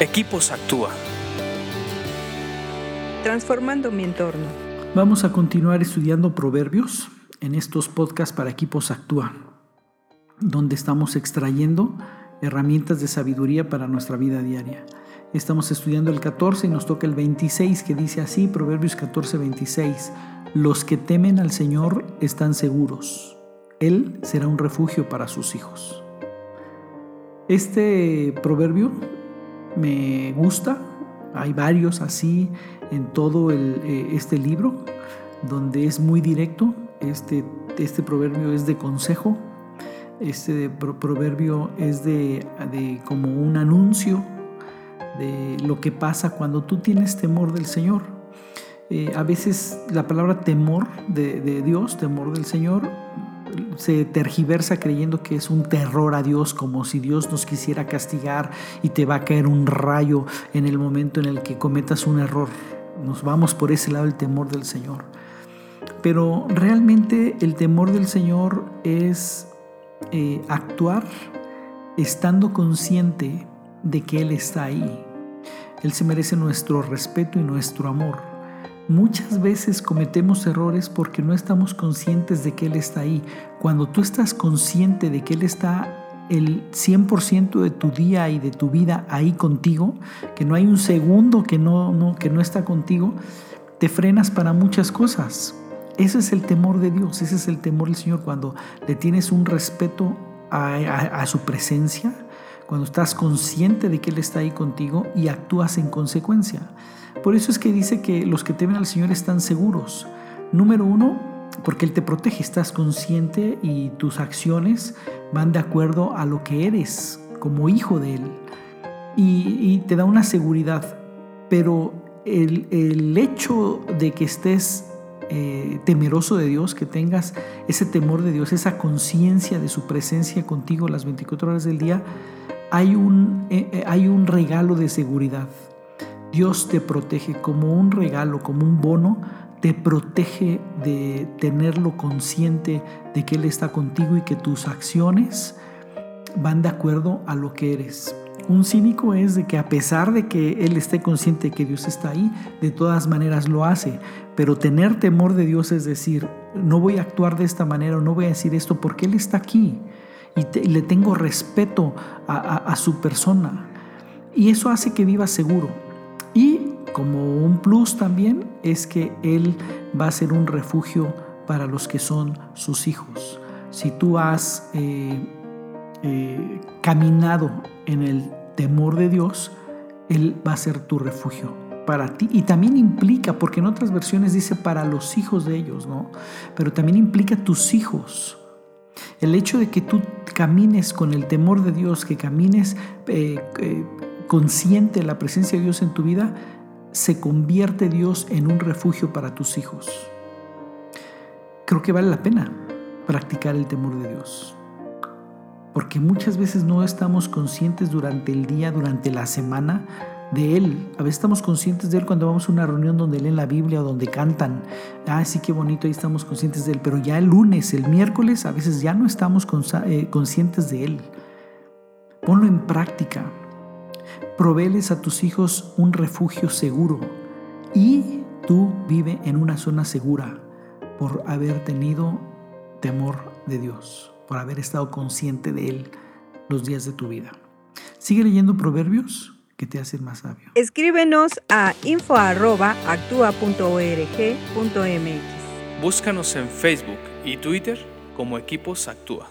Equipos Actúa. Transformando mi entorno. Vamos a continuar estudiando proverbios en estos podcasts para Equipos Actúa, donde estamos extrayendo herramientas de sabiduría para nuestra vida diaria. Estamos estudiando el 14 y nos toca el 26 que dice así, Proverbios 14, 26. Los que temen al Señor están seguros. Él será un refugio para sus hijos. Este proverbio me gusta. Hay varios así en todo eh, este libro, donde es muy directo. Este, este proverbio es de consejo. Este proverbio es de, como un anuncio de lo que pasa cuando tú tienes temor del Señor. Eh, a veces la palabra temor de Dios, temor del Señor, se tergiversa creyendo que es un terror a Dios, como si Dios nos quisiera castigar y te va a caer un rayo en el momento en el que cometas un error. Nos vamos por ese lado el temor del Señor. Pero realmente el temor del Señor es eh, actuar estando consciente de que Él está ahí. Él se merece nuestro respeto y nuestro amor. Muchas veces cometemos errores porque no estamos conscientes de que Él está ahí. Cuando tú estás consciente de que Él está el 100% de tu día y de tu vida ahí contigo, que no hay un segundo que no, que no está contigo, te frenas para muchas cosas. Ese es el temor de Dios, ese es el temor del Señor cuando le tienes un respeto a su presencia, cuando estás consciente de que Él está ahí contigo y actúas en consecuencia. Por eso es que dice que los que temen al Señor están seguros. Número uno, porque Él te protege, estás consciente y tus acciones van de acuerdo a lo que eres como hijo de Él. Y, te da una seguridad. Pero el, hecho de que estés eh, temeroso de Dios, que tengas ese temor de Dios, esa conciencia de su presencia contigo las 24 horas del día, hay un, eh, eh, hay un regalo de seguridad. Dios te protege como un regalo, como un bono, te protege de tenerlo consciente de que Él está contigo y que tus acciones van de acuerdo a lo que eres. Un cínico es de que a pesar de que él esté consciente que Dios está ahí, de todas maneras lo hace. Pero tener temor de Dios es decir, no voy a actuar de esta manera o no voy a decir esto porque Él está aquí y, le tengo respeto a su persona. Y eso hace que viva seguro. Y como un plus también es que Él va a ser un refugio para los que son sus hijos. Si tú has eh, eh, caminado en el temor de Dios, Él va a ser tu refugio para ti. Y también implica, porque en otras versiones dice para los hijos de ellos, ¿no? Pero también implica tus hijos. El hecho de que tú camines con el temor de Dios, que camines eh, consciente de la presencia de Dios en tu vida, se convierte Dios en un refugio para tus hijos. Creo que vale la pena practicar el temor de Dios. Porque muchas veces no estamos conscientes durante el día, durante la semana, de Él. A veces estamos conscientes de Él cuando vamos a una reunión donde leen la Biblia o donde cantan. Ah, sí, qué bonito, ahí estamos conscientes de Él. Pero ya el lunes, el miércoles, a veces ya no estamos eh, conscientes de Él. Ponlo en práctica. Proveles a tus hijos un refugio seguro y tú vive en una zona segura por haber tenido temor de Dios, por haber estado consciente de Él los días de tu vida. Sigue leyendo proverbios que te hacen más sabio. Escríbenos a info.actua.org.mx. Búscanos en Facebook y Twitter como Equipos Actúa.